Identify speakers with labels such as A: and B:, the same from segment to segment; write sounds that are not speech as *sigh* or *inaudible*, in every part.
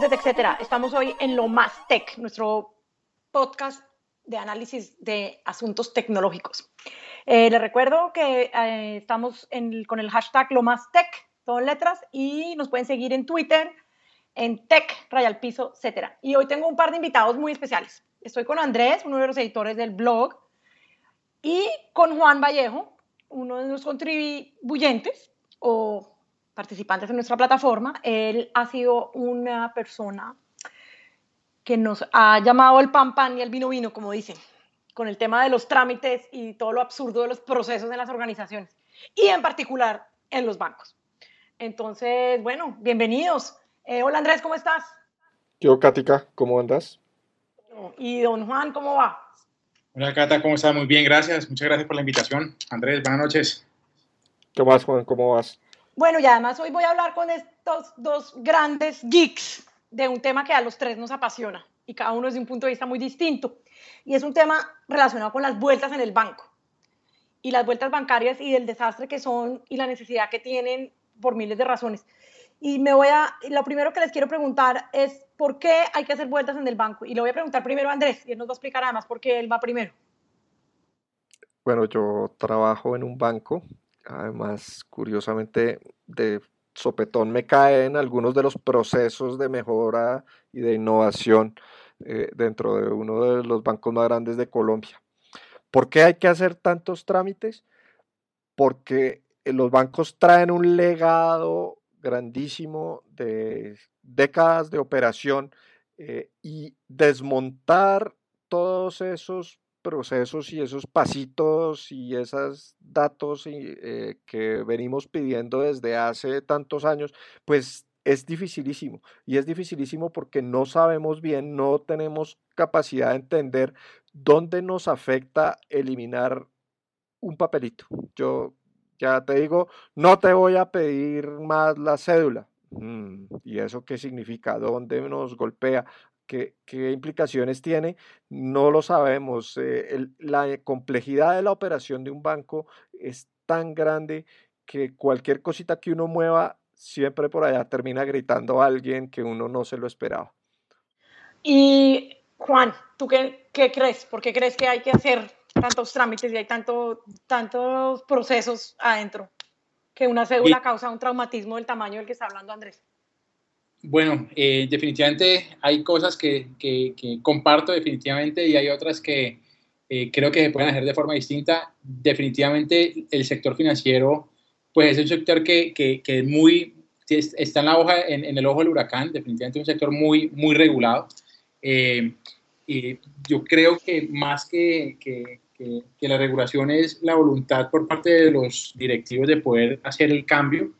A: De TechCetera, estamos hoy en Lo Más Tech, nuestro podcast de análisis de asuntos tecnológicos. Eh, les recuerdo que eh, estamos con el hashtag Lo Más Tech, todo en letras, y nos pueden seguir en Twitter, en Tech, Rayal Piso, etc. Y hoy tengo un par de invitados muy especiales. Estoy con Andrés, uno de los editores del blog, y con Juan Vallejo, uno de los contribuyentes o participantes en nuestra plataforma. Él ha sido una persona que nos ha llamado el pan pan y el vino vino, como dicen, con el tema de los trámites y todo lo absurdo de los procesos en las organizaciones y en particular en los bancos. Entonces, bueno, bienvenidos. Eh, hola Andrés, ¿cómo estás?
B: Yo, Katica, ¿cómo andas?
A: Y don Juan, ¿cómo va?
C: Hola Cata, ¿cómo estás? Muy bien, gracias. Muchas gracias por la invitación. Andrés, buenas noches.
B: ¿Qué más, Juan? ¿Cómo vas?
A: Bueno, y además hoy voy a hablar con estos dos grandes geeks de un tema que a los tres nos apasiona y cada uno desde un punto de vista muy distinto. Y es un tema relacionado con las vueltas en el banco y las vueltas bancarias y el desastre que son y la necesidad que tienen por miles de razones. Y me voy a, lo primero que les quiero preguntar es por qué hay que hacer vueltas en el banco. Y le voy a preguntar primero a Andrés y él nos va a explicar además por qué él va primero.
B: Bueno, yo trabajo en un banco Además, curiosamente, de sopetón me caen algunos de los procesos de mejora y de innovación eh, dentro de uno de los bancos más grandes de Colombia. ¿Por qué hay que hacer tantos trámites? Porque eh, los bancos traen un legado grandísimo de décadas de operación eh, y desmontar todos esos procesos y esos pasitos y esos datos eh, que venimos pidiendo desde hace tantos años, pues es dificilísimo. Y es dificilísimo porque no sabemos bien, no tenemos capacidad de entender dónde nos afecta eliminar un papelito. Yo ya te digo, no te voy a pedir más la cédula. Mm, ¿Y eso qué significa? ¿Dónde nos golpea? Qué, implicaciones tiene, no lo sabemos. Eh, la complejidad de la operación de un banco es tan grande que cualquier cosita que uno mueva, siempre por allá termina gritando a alguien que uno no se lo esperaba.
A: Y Juan, ¿tú qué, qué crees? ¿Por qué crees que hay que hacer tantos trámites y hay tanto, tantos procesos adentro? Que una cédula causa un traumatismo del tamaño del que está hablando Andrés.
C: Bueno, eh, definitivamente hay cosas que, comparto definitivamente y hay otras que eh, creo que se pueden hacer de forma distinta. Definitivamente el sector financiero, pues es un sector que, que, muy, está en la hoja, en, el ojo del huracán, definitivamente es un sector muy, muy regulado. Eh, y yo creo que más que, que, la regulación es la voluntad por parte de los directivos de poder hacer el cambio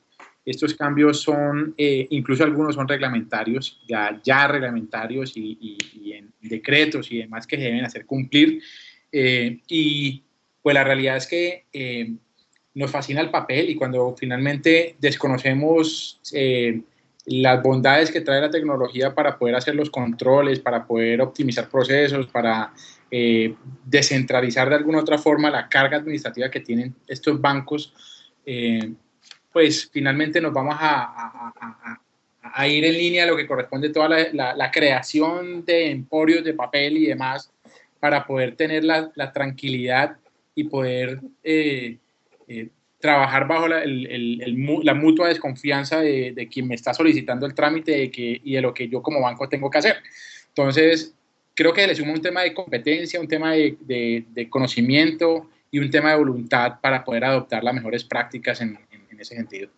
C: estos cambios son, eh, incluso algunos son reglamentarios, ya, ya reglamentarios y, en decretos y demás que se deben hacer cumplir. Eh, y pues la realidad es que eh, nos fascina el papel y cuando finalmente desconocemos las bondades que trae la tecnología para poder hacer los controles, para poder optimizar procesos, para descentralizar de alguna otra forma la carga administrativa que tienen estos bancos, pues finalmente nos vamos a, ir en línea a lo que corresponde toda la, creación de emporios de papel y demás para poder tener la, tranquilidad y poder eh, eh, trabajar bajo la, mutua desconfianza de, quien me está solicitando el trámite y de lo que yo como banco tengo que hacer. Entonces, creo que le suma un tema de competencia, un tema de, conocimiento y un tema de voluntad para poder adoptar las mejores prácticas en, en ese sentido.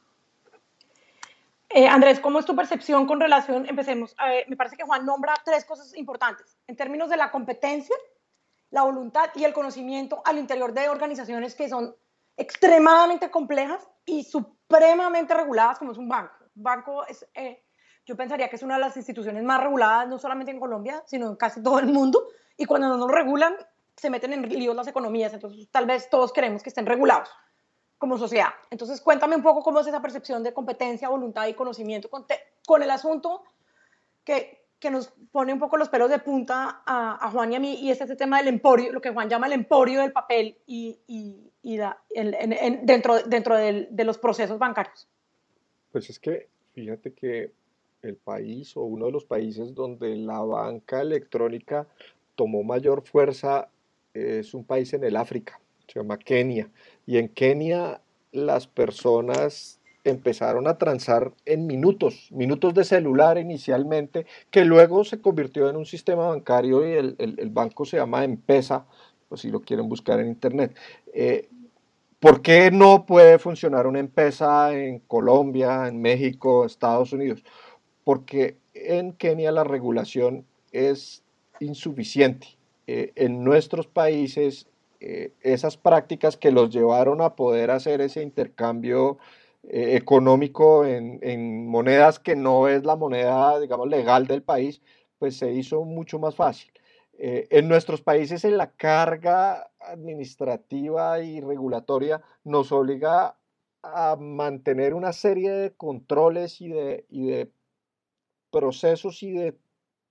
A: Eh, Andrés, ¿cómo es tu percepción con relación? Empecemos. me parece que Juan nombra tres cosas importantes en términos de la competencia, la voluntad y el conocimiento al interior de organizaciones que son extremadamente complejas y supremamente reguladas, como es un banco. Un banco es, eh, yo pensaría que es una de las instituciones más reguladas, no solamente en Colombia, sino en casi todo el mundo. Y cuando no nos regulan, se meten en líos las economías. Entonces, tal vez todos queremos que estén regulados como sociedad. Entonces, cuéntame un poco cómo es esa percepción de competencia, voluntad y conocimiento con, con el asunto que, que, nos pone un poco los pelos de punta a, Juan y a mí, y es ese tema del emporio, lo que Juan llama el emporio del papel y, y, y dentro, dentro de los procesos bancarios.
B: Pues es que, fíjate que el país o uno de los países donde la banca electrónica tomó mayor fuerza es un país en el África, se llama Kenia. Y en Kenia las personas empezaron a transar en minutos, minutos de celular inicialmente, que luego se convirtió en un sistema bancario y el, banco se llama Empesa, pues si lo quieren buscar en internet. Eh, ¿Por qué no puede funcionar una empresa en Colombia, en México, Estados Unidos? Porque en Kenia la regulación es insuficiente. Eh, en nuestros países, eh, esas prácticas que los llevaron a poder hacer ese intercambio eh, económico en, monedas que no es la moneda, digamos, legal del país, pues se hizo mucho más fácil. en nuestros países, en la carga administrativa y regulatoria nos obliga a mantener una serie de controles y de procesos y de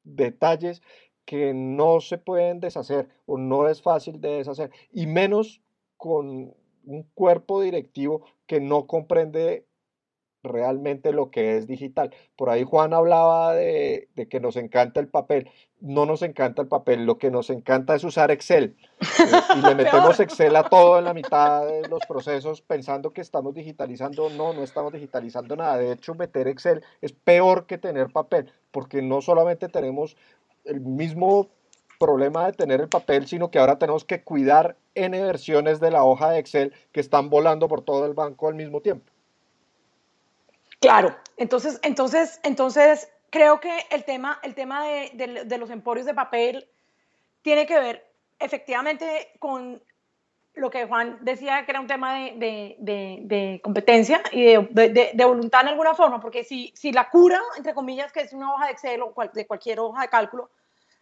B: detalles que no se pueden deshacer o no es fácil de deshacer, y menos con un cuerpo directivo que no comprende realmente lo que es digital. Por ahí Juan hablaba de, que nos encanta el papel. No nos encanta el papel, lo que nos encanta es usar Excel. Eh, y le *laughs* metemos Excel a todo en la mitad de los procesos pensando que estamos digitalizando. No, no estamos digitalizando nada. De hecho, meter Excel es peor que tener papel, porque no solamente tenemos el mismo problema de tener el papel, sino que ahora tenemos que cuidar N versiones de la hoja de Excel que están volando por todo el banco al mismo tiempo.
A: Claro, entonces, entonces, entonces creo que el tema, el tema de, los emporios de papel tiene que ver efectivamente con lo que Juan decía que era un tema de, competencia y de, voluntad en alguna forma, porque si, si la cura, entre comillas, que es una hoja de Excel o de cualquier hoja de cálculo,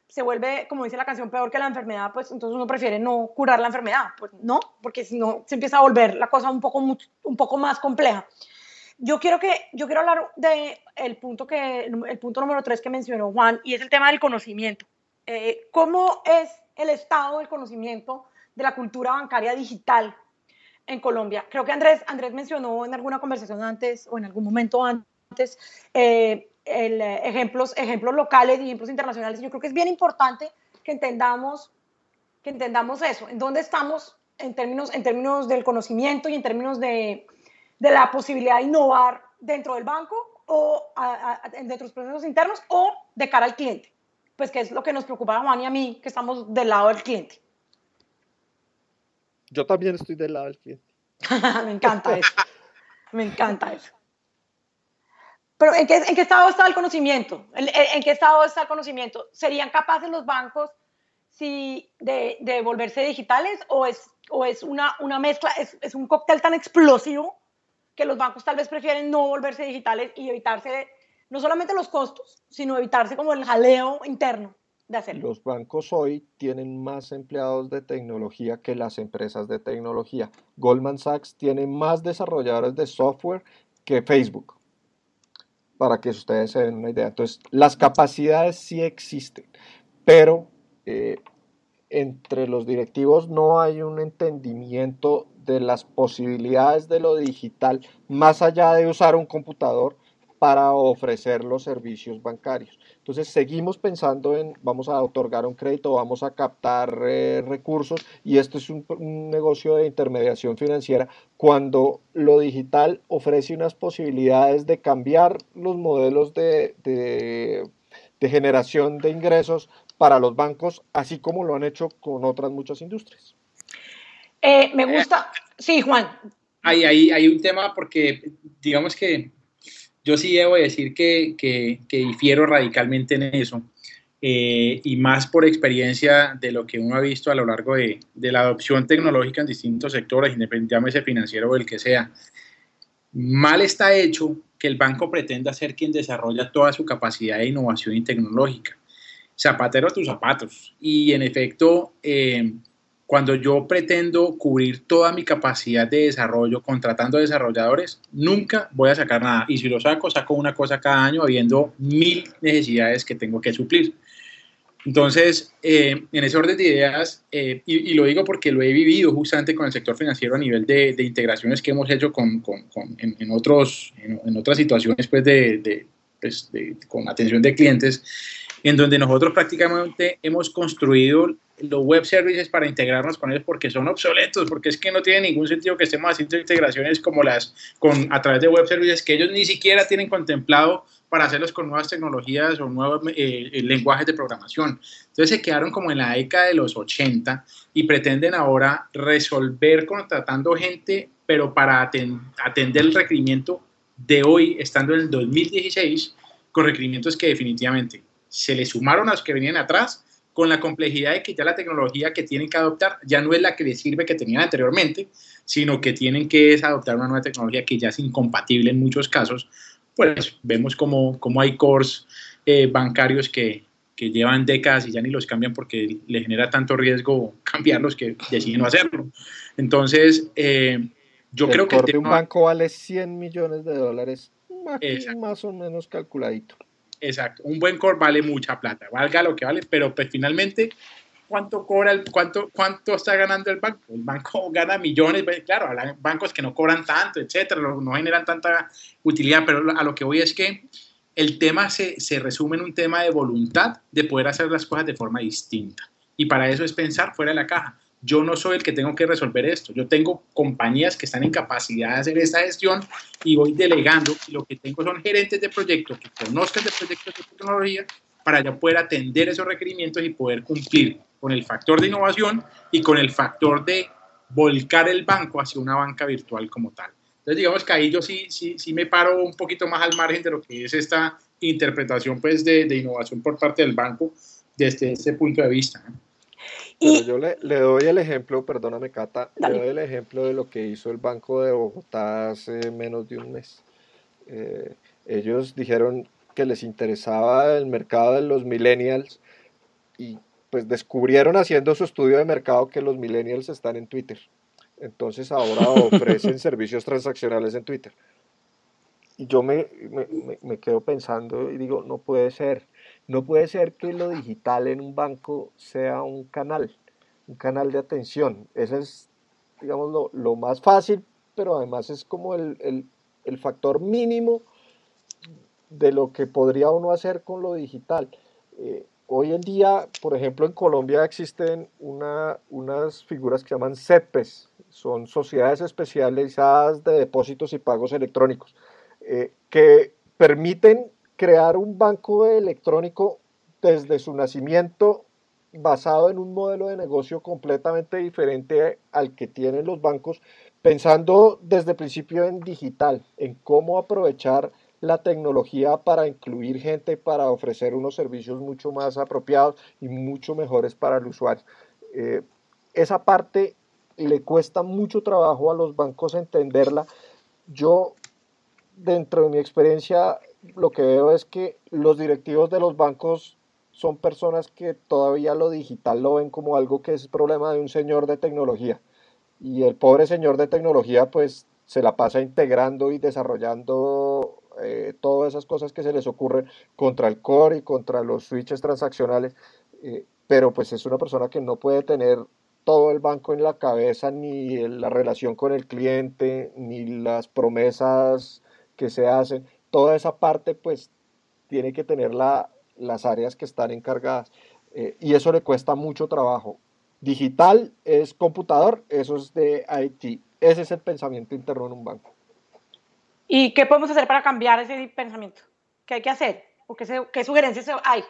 A: se vuelve, como dice la canción, peor que la enfermedad, pues entonces uno prefiere no curar la enfermedad, pues no, porque si no se empieza a volver la cosa un poco, un poco más compleja. Yo quiero, que, yo quiero hablar del el punto, punto número tres que mencionó Juan, y es el tema del conocimiento. Eh, ¿Cómo es el estado del conocimiento de la cultura bancaria digital en Colombia? Creo que Andrés, Andrés mencionó en alguna conversación antes o en algún momento antes eh, el, eh, ejemplos, ejemplos locales y ejemplos internacionales. Yo creo que es bien importante que entendamos, que entendamos eso, en dónde estamos en términos, en términos del conocimiento y en términos de, de la posibilidad de innovar dentro del banco o dentro de los procesos internos o de cara al cliente, pues que es lo que nos preocupa a Juan y a mí, que estamos del lado del cliente.
B: Yo también estoy del lado del cliente. *laughs*
A: Me encanta eso. Me encanta eso. Pero ¿en qué, ¿en qué, estado está el conocimiento? ¿En, qué estado está el conocimiento? ¿Serían capaces los bancos si de, volverse digitales o es, una mezcla, es, es, un cóctel tan explosivo que los bancos tal vez prefieren no volverse digitales y evitarse no solamente los costos, sino evitarse como el jaleo interno de hacerlo.
B: Los bancos hoy tienen más empleados de tecnología que las empresas de tecnología. Goldman Sachs tiene más desarrolladores de software que Facebook, para que ustedes se den una idea. Entonces, las capacidades sí existen, pero eh, entre los directivos no hay un entendimiento de las posibilidades de lo digital más allá de usar un computador para ofrecer los servicios bancarios. Entonces seguimos pensando en vamos a otorgar un crédito, vamos a captar eh, recursos y esto es un, negocio de intermediación financiera cuando lo digital ofrece unas posibilidades de cambiar los modelos de, de generación de ingresos para los bancos, así como lo han hecho con otras muchas industrias.
A: Eh, me gusta. Sí, Juan.
C: Hay, hay, hay, un tema porque, digamos que yo sí debo decir que, que, difiero radicalmente en eso. Eh, y más por experiencia de lo que uno ha visto a lo largo de, de la adopción tecnológica en distintos sectores, independientemente financiero o el que sea. Mal está hecho que el banco pretenda ser quien desarrolla toda su capacidad de innovación y tecnológica. Zapatero a tus zapatos. Y en efecto, eh, cuando yo pretendo cubrir toda mi capacidad de desarrollo contratando desarrolladores, nunca voy a sacar nada. Y si lo saco, saco una cosa cada año habiendo mil necesidades que tengo que suplir. Entonces, eh, en ese orden de ideas, eh, y, lo digo porque lo he vivido justamente con el sector financiero a nivel de, de integraciones que hemos hecho con, con, en, otros, en, otras situaciones pues de, de, pues, con atención de clientes, en donde nosotros prácticamente hemos construido los web services para integrarnos con ellos porque son obsoletos, porque es que no tiene ningún sentido que estemos haciendo integraciones como las con a través de web services que ellos ni siquiera tienen contemplado para hacerlos con nuevas tecnologías o nuevos eh, eh, lenguajes de programación. Entonces se quedaron como en la década de los 80 y pretenden ahora resolver contratando gente, pero para atender el requerimiento de hoy, estando en el 2016, con requerimientos que definitivamente se le sumaron a los que venían atrás con la complejidad de que ya la tecnología que tienen que adoptar ya no es la que les sirve que tenían anteriormente, sino que tienen que adoptar una nueva tecnología que ya es incompatible en muchos casos. Pues vemos como, como hay cores eh, bancarios que, que, llevan décadas y ya ni los cambian porque les genera tanto riesgo cambiarlos que deciden no hacerlo. Entonces, eh, yo creo que...
B: El un banco vale 100 millones de dólares, más o menos calculadito.
C: Exacto, un buen core vale mucha plata, valga lo que vale, pero pues finalmente, ¿cuánto cobra el, cuánto, cuánto está ganando el banco? El banco *laughs* gana millones, claro, bancos que no cobran tanto, etcétera, no, generan tanta utilidad, pero a lo que voy es que el tema se, se resume en un tema de voluntad de poder hacer las cosas de forma distinta. Y para eso es pensar fuera de la caja yo no soy el que tengo que resolver esto. Yo tengo compañías que están en capacidad de hacer esta gestión y voy delegando. Y lo que tengo son gerentes de proyectos que conozcan de proyectos de tecnología para ya poder atender esos requerimientos y poder cumplir con el factor de innovación y con el factor de volcar el banco hacia una banca virtual como tal. Entonces, digamos que ahí yo sí, sí, sí me paro un poquito más al margen de lo que es esta interpretación pues, de, de innovación por parte del banco desde ese punto de vista.
B: Pero yo le, le, doy el ejemplo, perdóname Cata, le doy el ejemplo de lo que hizo el Banco de Bogotá hace menos de un mes. Eh, ellos dijeron que les interesaba el mercado de los millennials y pues descubrieron haciendo su estudio de mercado que los millennials están en Twitter. Entonces ahora ofrecen *laughs* servicios transaccionales en Twitter. Y yo me, me, me quedo pensando y digo, no puede ser no puede ser que lo digital en un banco sea un canal, un canal de atención. Ese es, digamos, lo, más fácil, pero además es como el, factor mínimo de lo que podría uno hacer con lo digital. Eh, hoy en día, por ejemplo, en Colombia existen unas figuras que se llaman CEPES, son sociedades especializadas de depósitos y pagos electrónicos, eh, que permiten crear un banco electrónico desde su nacimiento basado en un modelo de negocio completamente diferente al que tienen los bancos, pensando desde el principio en digital, en cómo aprovechar la tecnología para incluir gente, para ofrecer unos servicios mucho más apropiados y mucho mejores para el usuario. Eh, esa parte le cuesta mucho trabajo a los bancos entenderla. Yo, dentro de mi experiencia, lo que veo es que los directivos de los bancos son personas que todavía lo digital lo ven como algo que es problema de un señor de tecnología. Y el pobre señor de tecnología pues se la pasa integrando y desarrollando eh, todas esas cosas que se les ocurren contra el core y contra los switches transaccionales. Eh, pero pues es una persona que no puede tener todo el banco en la cabeza, ni la relación con el cliente, ni las promesas que se hacen toda esa parte pues tiene que tener las áreas que están encargadas eh, y eso le cuesta mucho trabajo. Digital es computador, eso es de IT. Ese es el pensamiento interno en un banco.
A: ¿Y qué podemos hacer para cambiar ese pensamiento? ¿Qué hay que hacer? ¿O qué, qué sugerencias hay?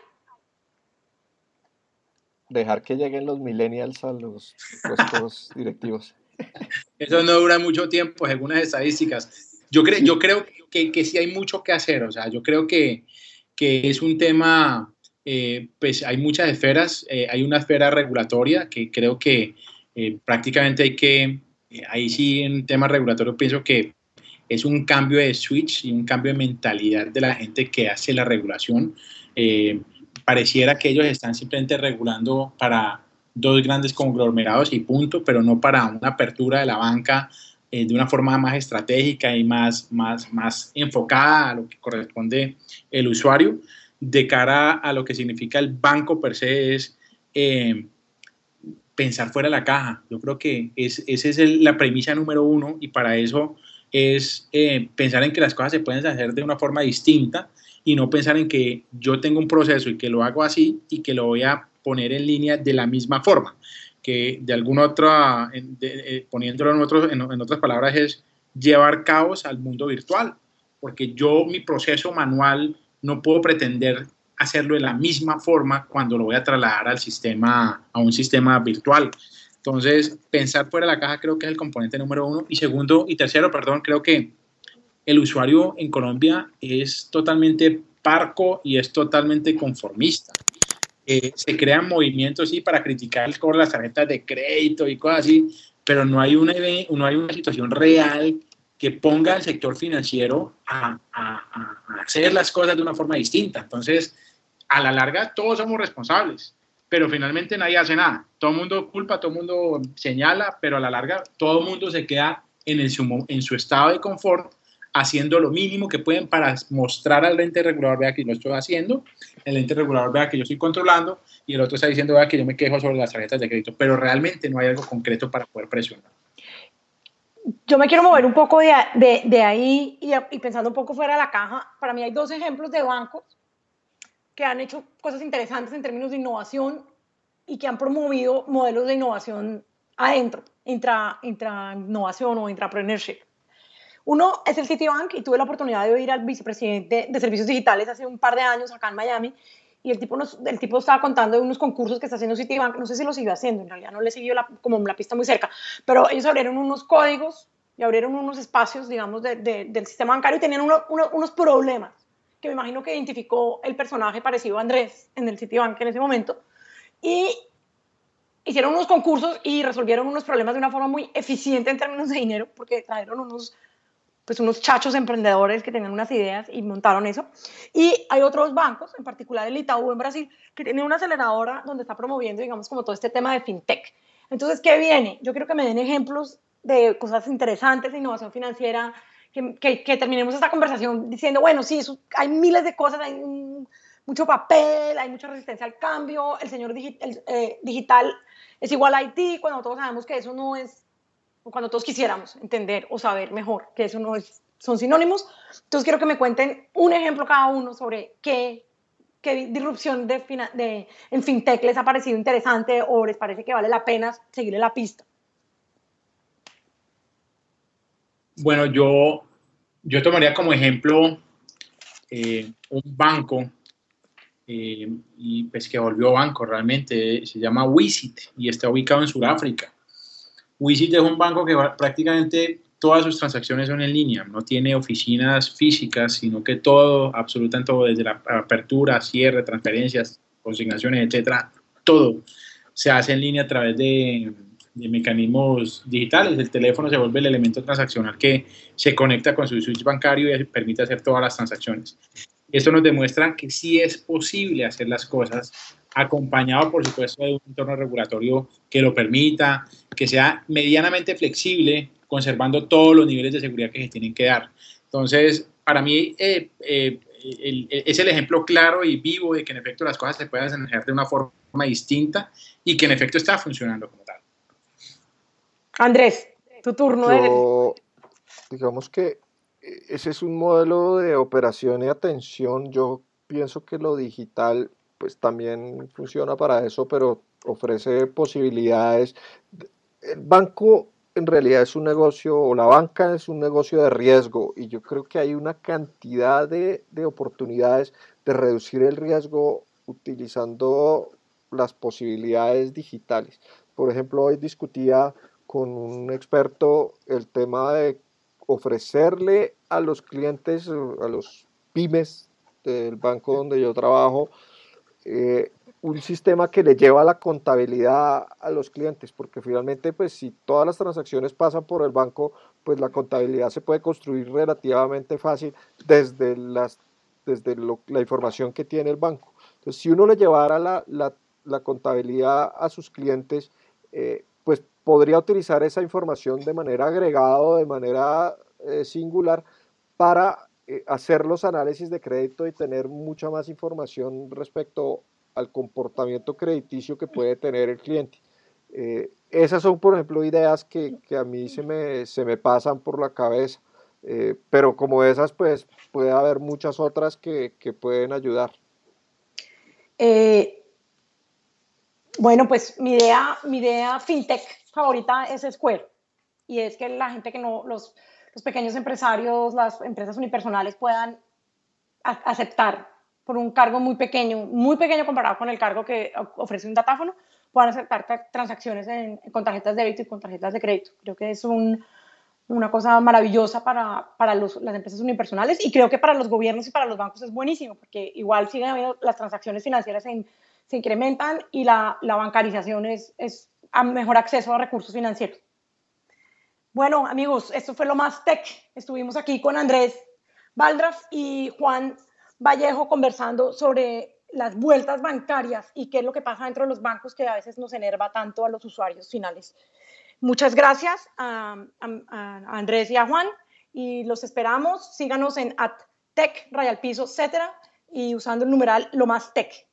B: Dejar que lleguen los millennials a los puestos directivos. *laughs*
C: Eso no dura mucho tiempo, según las estadísticas. Yo, creo, yo creo que, que, sí hay mucho que hacer, o sea, yo creo que, que es un tema, eh, pues hay muchas esferas, eh, hay una esfera regulatoria que creo que eh, prácticamente hay que, ahí sí en un tema regulatorio pienso que es un cambio de switch y un cambio de mentalidad de la gente que hace la regulación. pareciera que ellos están simplemente regulando para dos grandes conglomerados y punto, pero no para una apertura de la banca eh, de una forma más estratégica y más, más, más enfocada a lo que corresponde el usuario, de cara a lo que significa el banco per se es eh, pensar fuera de la caja. Yo creo que es, esa es la premisa número uno y para eso es eh, pensar en que las cosas se pueden hacer de una forma distinta y no pensar en que yo tengo un proceso y que lo hago así y que lo voy a poner en línea de la misma forma, que de alguna otra, eh, poniéndolo en, en otras palabras, es llevar caos al mundo virtual, porque yo mi proceso manual no puedo pretender hacerlo de la misma forma cuando lo voy a trasladar al sistema, a un sistema virtual. Entonces, pensar fuera de la caja creo que es el componente número uno. Y segundo, y tercero, perdón, creo que el usuario en Colombia es totalmente parco y es totalmente conformista. Eh, se crean movimientos, sí, para criticar el cobro de las tarjetas de crédito y cosas así, pero no hay una, no hay una situación real que ponga al sector financiero a, hacer las cosas de una forma distinta. Entonces, a la larga, todos somos responsables, pero finalmente nadie hace nada. Todo el mundo culpa, todo el mundo señala, pero a la larga, todo el mundo se queda en, el, en su estado de confort haciendo lo mínimo que pueden para mostrar al ente regulador, vea que yo estoy haciendo, el ente regulador vea que yo estoy controlando y el otro está diciendo, vea que yo me quejo sobre las tarjetas de crédito, pero realmente no hay algo concreto para poder presionar.
A: Yo me quiero mover un poco de, de, ahí y, y, pensando un poco fuera de la caja. Para mí hay dos ejemplos de bancos que han hecho cosas interesantes en términos de innovación y que han promovido modelos de innovación adentro, intra, intra innovación o intrapreneurship. Uno es el Citibank y tuve la oportunidad de oír al vicepresidente de servicios digitales hace un par de años acá en Miami y el tipo, nos, el tipo estaba contando de unos concursos que está haciendo Citibank, no sé si lo siguió haciendo, en realidad no le siguió la, como la pista muy cerca, pero ellos abrieron unos códigos y abrieron unos espacios, digamos, de, del sistema bancario y tenían unos problemas que me imagino que identificó el personaje parecido a Andrés en el Citibank en ese momento. Y hicieron unos concursos y resolvieron unos problemas de una forma muy eficiente en términos de dinero, porque trajeron unos pues unos chachos emprendedores que tenían unas ideas y montaron eso. Y hay otros bancos, en particular el Itaú en Brasil, que tiene una aceleradora donde está promoviendo, digamos, como todo este tema de fintech. Entonces, ¿qué viene? Yo quiero que me den ejemplos de cosas interesantes de innovación financiera, que, que, terminemos esta conversación diciendo, bueno, sí, hay miles de cosas, hay mucho papel, hay mucha resistencia al cambio, el señor eh, digital es igual a IT, cuando todos sabemos que eso no es cuando todos quisiéramos entender o saber mejor que eso no son sinónimos. Entonces quiero que me cuenten un ejemplo cada uno sobre qué, qué disrupción de, de, en fintech les ha parecido interesante o les parece que vale la pena seguirle la pista.
C: Bueno, yo, yo tomaría como ejemplo eh, un banco eh, y pues que volvió banco realmente, se llama Wisit y está ubicado en Sudáfrica. Wisit es un banco que prácticamente todas sus transacciones son en línea, no tiene oficinas físicas, sino que todo, absolutamente todo, desde la apertura, cierre, transferencias, consignaciones, etcétera, todo se hace en línea a través de, mecanismos digitales. El teléfono se vuelve el elemento transaccional que se conecta con su switch bancario y permite hacer todas las transacciones. Esto nos demuestra que sí es posible hacer las cosas acompañado, por supuesto, de un entorno regulatorio que lo permita, que sea medianamente flexible, conservando todos los niveles de seguridad que se tienen que dar. Entonces, para mí eh, eh, es el ejemplo claro y vivo de que en efecto las cosas se pueden hacer de una forma distinta y que en efecto está funcionando como tal.
A: Andrés, tu turno.
B: digamos que ese es un modelo de operación y atención. Yo pienso que lo digital pues también funciona para eso, pero ofrece posibilidades. El banco en realidad es un negocio, o la banca es un negocio de riesgo, y yo creo que hay una cantidad de, de oportunidades de reducir el riesgo utilizando las posibilidades digitales. Por ejemplo, hoy discutía con un experto el tema de ofrecerle a los clientes, a los pymes del banco donde yo trabajo, eh, un sistema que le lleva la contabilidad a los clientes, porque finalmente, pues si todas las transacciones pasan por el banco, pues la contabilidad se puede construir relativamente fácil desde, las, desde la información que tiene el banco. Entonces, si uno le llevara la, la, contabilidad a sus clientes, eh, pues podría utilizar esa información de manera agregada o de manera eh, singular para hacer los análisis de crédito y tener mucha más información respecto al comportamiento crediticio que puede tener el cliente. Eh, esas son, por ejemplo, ideas que, a mí se me, se me pasan por la cabeza. Eh, pero como esas, pues puede haber muchas otras que, que pueden ayudar.
A: Eh, bueno, pues mi idea, mi idea fintech favorita es Square. Y es que la gente que no, los, los pequeños empresarios, las empresas unipersonales puedan aceptar por un cargo muy pequeño, muy pequeño comparado con el cargo que ofrece un datáfono, puedan aceptar transacciones con tarjetas de débito y con tarjetas de crédito. Creo que es una cosa maravillosa para, para las empresas unipersonales y creo que para los gobiernos y para los bancos es buenísimo porque igual siguen habiendo las transacciones financieras se incrementan y la, la bancarización es, es a mejor acceso a recursos financieros. Bueno, amigos, esto fue lo más tech. Estuvimos aquí con Andrés Valdraf y Juan Vallejo conversando sobre las vueltas bancarias y qué es lo que pasa dentro de los bancos que a veces nos enerva tanto a los usuarios finales. Muchas gracias a, Andrés y a Juan y los esperamos. Síganos en at tech, rayal piso, etcétera, y usando el numeral lo más tech.